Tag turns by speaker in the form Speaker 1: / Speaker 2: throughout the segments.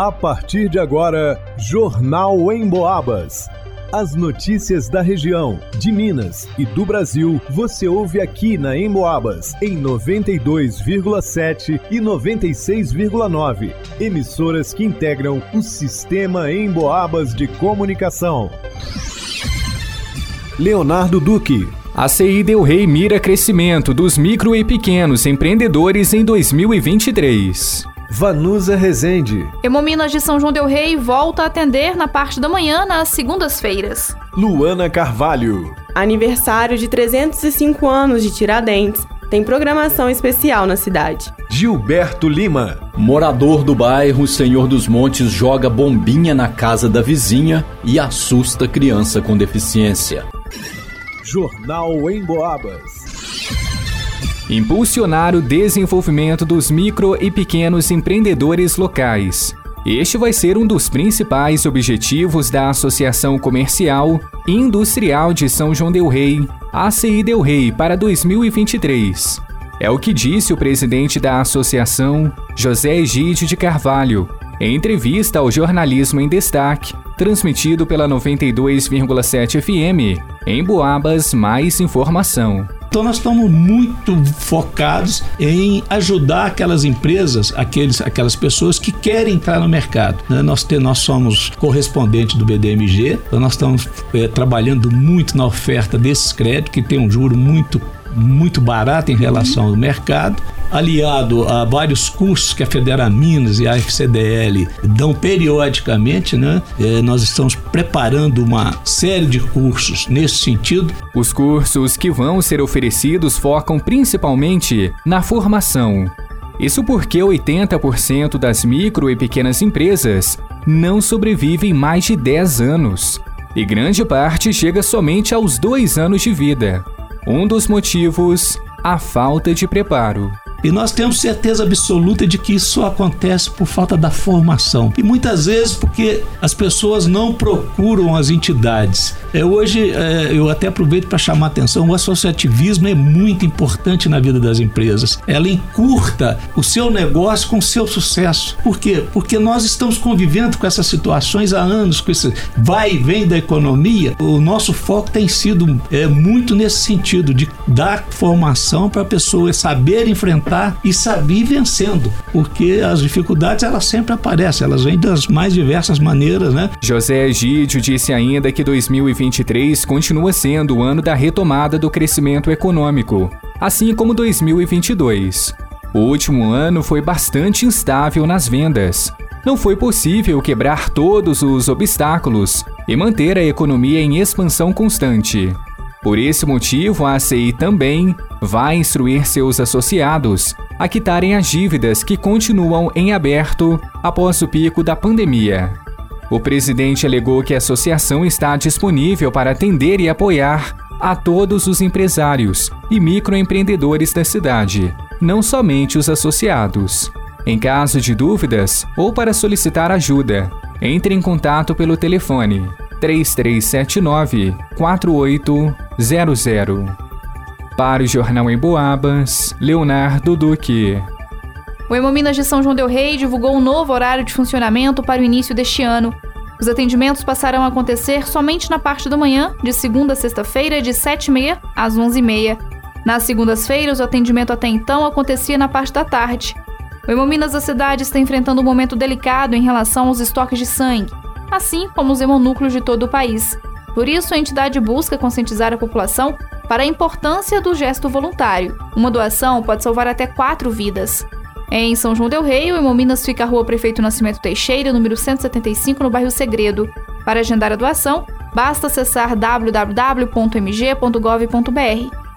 Speaker 1: A partir de agora, Jornal em Boabas. As notícias da região, de Minas e do Brasil, você ouve aqui na Emboabas, em 92,7 e 96,9. Emissoras que integram o sistema Emboabas de comunicação. Leonardo Duque.
Speaker 2: A CI Del Rey mira crescimento dos micro e pequenos empreendedores em 2023.
Speaker 1: Vanusa Rezende.
Speaker 3: Hemominas de São João Del Rei volta a atender na parte da manhã nas segundas-feiras.
Speaker 1: Luana Carvalho.
Speaker 4: Aniversário de 305 anos de Tiradentes. Tem programação especial na cidade.
Speaker 1: Gilberto Lima.
Speaker 5: Morador do bairro Senhor dos Montes joga bombinha na casa da vizinha e assusta criança com deficiência.
Speaker 1: Jornal em Boabas.
Speaker 2: Impulsionar o desenvolvimento dos micro e pequenos empreendedores locais. Este vai ser um dos principais objetivos da Associação Comercial e Industrial de São João Del Rei, ACI Del Rei, para 2023. É o que disse o presidente da associação, José Egídio de Carvalho, em entrevista ao Jornalismo em Destaque, transmitido pela 92,7 FM. Em Boabas, mais informação.
Speaker 6: Então nós estamos muito focados em ajudar aquelas empresas, aqueles, aquelas pessoas que querem entrar no mercado. Né? Nós, te, nós somos correspondente do BDMG, então nós estamos é, trabalhando muito na oferta desses créditos, que tem um juro muito muito barato em relação ao mercado, aliado a vários cursos que a Federa Minas e a FCDL dão periodicamente, né? É, nós estamos preparando uma série de cursos nesse sentido.
Speaker 2: Os cursos que vão ser oferecidos focam principalmente na formação. Isso porque 80% das micro e pequenas empresas não sobrevivem mais de 10 anos, e grande parte chega somente aos dois anos de vida. Um dos motivos, a falta de preparo.
Speaker 6: E nós temos certeza absoluta de que isso acontece por falta da formação. E muitas vezes porque as pessoas não procuram as entidades. É, hoje, é, eu até aproveito para chamar a atenção: o associativismo é muito importante na vida das empresas. Ela encurta o seu negócio com o seu sucesso. Por quê? Porque nós estamos convivendo com essas situações há anos, com esse vai e vem da economia. O nosso foco tem sido é, muito nesse sentido, de dar formação para a pessoa saber enfrentar e saber vencendo, porque as dificuldades elas sempre aparecem, elas vêm das mais diversas maneiras, né?
Speaker 2: José Egídio disse ainda que 2023 continua sendo o ano da retomada do crescimento econômico, assim como 2022. O último ano foi bastante instável nas vendas. Não foi possível quebrar todos os obstáculos e manter a economia em expansão constante. Por esse motivo, a ACI também vai instruir seus associados a quitarem as dívidas que continuam em aberto após o pico da pandemia. O presidente alegou que a associação está disponível para atender e apoiar a todos os empresários e microempreendedores da cidade, não somente os associados. Em caso de dúvidas ou para solicitar ajuda, entre em contato pelo telefone 3379 4800. Para o Jornal em Boabas, Leonardo Duque.
Speaker 3: O Hemominas de São João Del Rei divulgou um novo horário de funcionamento para o início deste ano. Os atendimentos passarão a acontecer somente na parte da manhã, de segunda a sexta-feira, de 7h30 às 11h30. Nas segundas-feiras, o atendimento até então acontecia na parte da tarde. O Hemominas da cidade está enfrentando um momento delicado em relação aos estoques de sangue assim como os hemonúcleos de todo o país. Por isso, a entidade busca conscientizar a população para a importância do gesto voluntário. Uma doação pode salvar até quatro vidas. Em São João Del Rei, o Hemominas fica a Rua Prefeito Nascimento Teixeira, número 175, no bairro Segredo. Para agendar a doação, basta acessar www.mg.gov.br.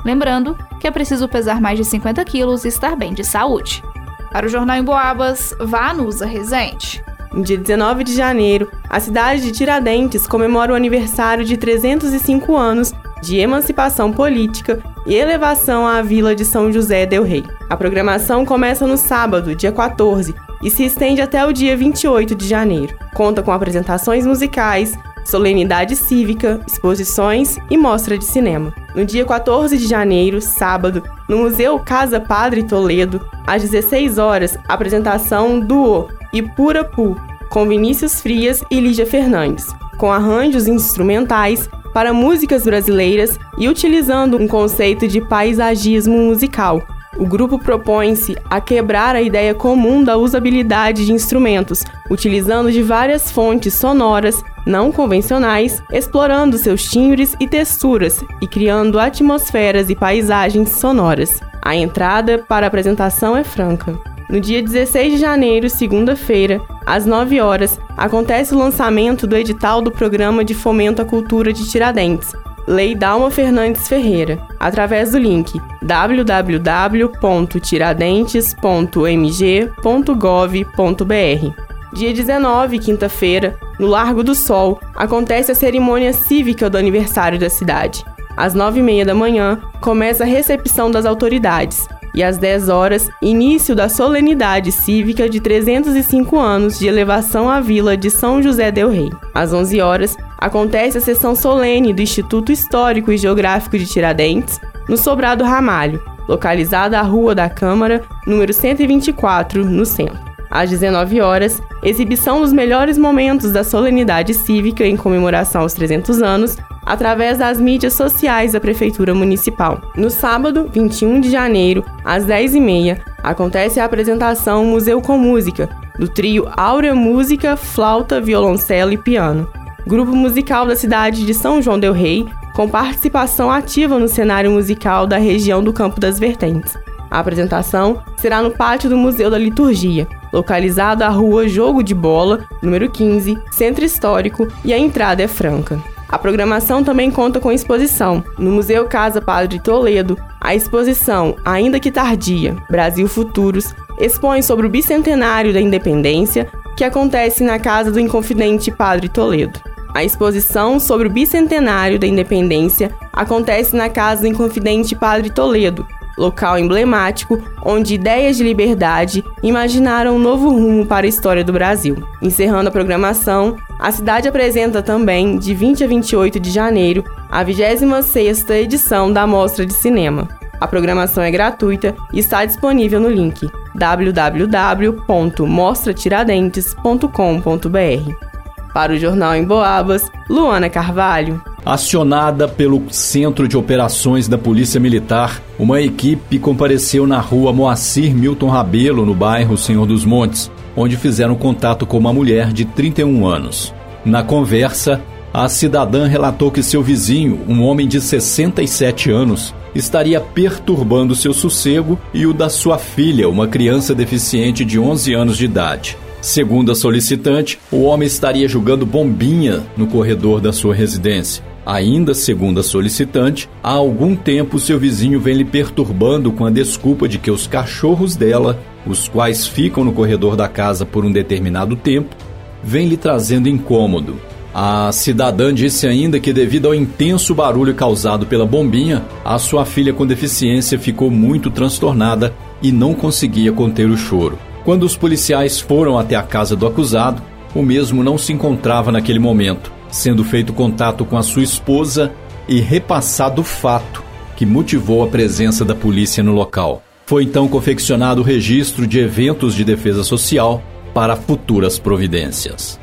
Speaker 3: Lembrando que é preciso pesar mais de 50 quilos e estar bem de saúde. Para o Jornal em Boabas, vá a Nusa Resente.
Speaker 4: No dia 19 de janeiro, a cidade de Tiradentes comemora o aniversário de 305 anos de emancipação política e elevação à Vila de São José del Rei. A programação começa no sábado, dia 14, e se estende até o dia 28 de janeiro. Conta com apresentações musicais, solenidade cívica, exposições e mostra de cinema. No dia 14 de janeiro, sábado, no Museu Casa Padre Toledo, às 16 horas, apresentação do Ipurapu, com Vinícius Frias e Lígia Fernandes, com arranjos instrumentais para músicas brasileiras e utilizando um conceito de paisagismo musical. O grupo propõe-se a quebrar a ideia comum da usabilidade de instrumentos, utilizando de várias fontes sonoras não convencionais, explorando seus timbres e texturas e criando atmosferas e paisagens sonoras. A entrada para a apresentação é franca. No dia 16 de janeiro, segunda-feira, às 9 horas, acontece o lançamento do edital do Programa de Fomento à Cultura de Tiradentes, Lei Dalma Fernandes Ferreira, através do link www.tiradentes.mg.gov.br. Dia 19, quinta-feira, no Largo do Sol, acontece a cerimônia cívica do aniversário da cidade. Às nove e meia da manhã, começa a recepção das autoridades e às 10 horas, início da solenidade cívica de 305 anos de elevação à vila de São José del Rei. Às 11 horas, acontece a sessão solene do Instituto Histórico e Geográfico de Tiradentes, no Sobrado Ramalho, localizada à Rua da Câmara, número 124, no centro. Às 19 horas, exibição dos melhores momentos da solenidade cívica em comemoração aos 300 anos, através das mídias sociais da Prefeitura Municipal. No sábado, 21 de janeiro, às 10h30, acontece a apresentação Museu com Música, do trio Áurea Música, Flauta, Violoncelo e Piano. Grupo musical da cidade de São João del Rei, com participação ativa no cenário musical da região do Campo das Vertentes. A apresentação será no pátio do Museu da Liturgia, localizado à rua Jogo de Bola, número 15, Centro Histórico, e a entrada é franca. A programação também conta com exposição. No Museu Casa Padre Toledo, a exposição, ainda que tardia, Brasil Futuros, expõe sobre o bicentenário da independência que acontece na Casa do Inconfidente Padre Toledo. A exposição sobre o bicentenário da independência acontece na Casa do Inconfidente Padre Toledo, local emblemático onde ideias de liberdade imaginaram um novo rumo para a história do Brasil. Encerrando a programação, a cidade apresenta também, de 20 a 28 de janeiro, a 26ª edição da Mostra de Cinema. A programação é gratuita e está disponível no link www.mostratiradentes.com.br. Para o Jornal em Boabas, Luana Carvalho.
Speaker 5: Acionada pelo Centro de Operações da Polícia Militar, uma equipe compareceu na rua Moacir Milton Rabelo, no bairro Senhor dos Montes, onde fizeram contato com uma mulher de 31 anos. Na conversa, a cidadã relatou que seu vizinho, um homem de 67 anos, estaria perturbando seu sossego e o da sua filha, uma criança deficiente de 11 anos de idade. Segundo a solicitante, o homem estaria jogando bombinha no corredor da sua residência. Ainda segundo a solicitante, há algum tempo seu vizinho vem lhe perturbando com a desculpa de que os cachorros dela, os quais ficam no corredor da casa por um determinado tempo, vêm lhe trazendo incômodo. A cidadã disse ainda que, devido ao intenso barulho causado pela bombinha, a sua filha com deficiência ficou muito transtornada e não conseguia conter o choro. Quando os policiais foram até a casa do acusado, o mesmo não se encontrava naquele momento sendo feito contato com a sua esposa e repassado o fato que motivou a presença da polícia no local. Foi então confeccionado o registro de eventos de defesa social para futuras providências.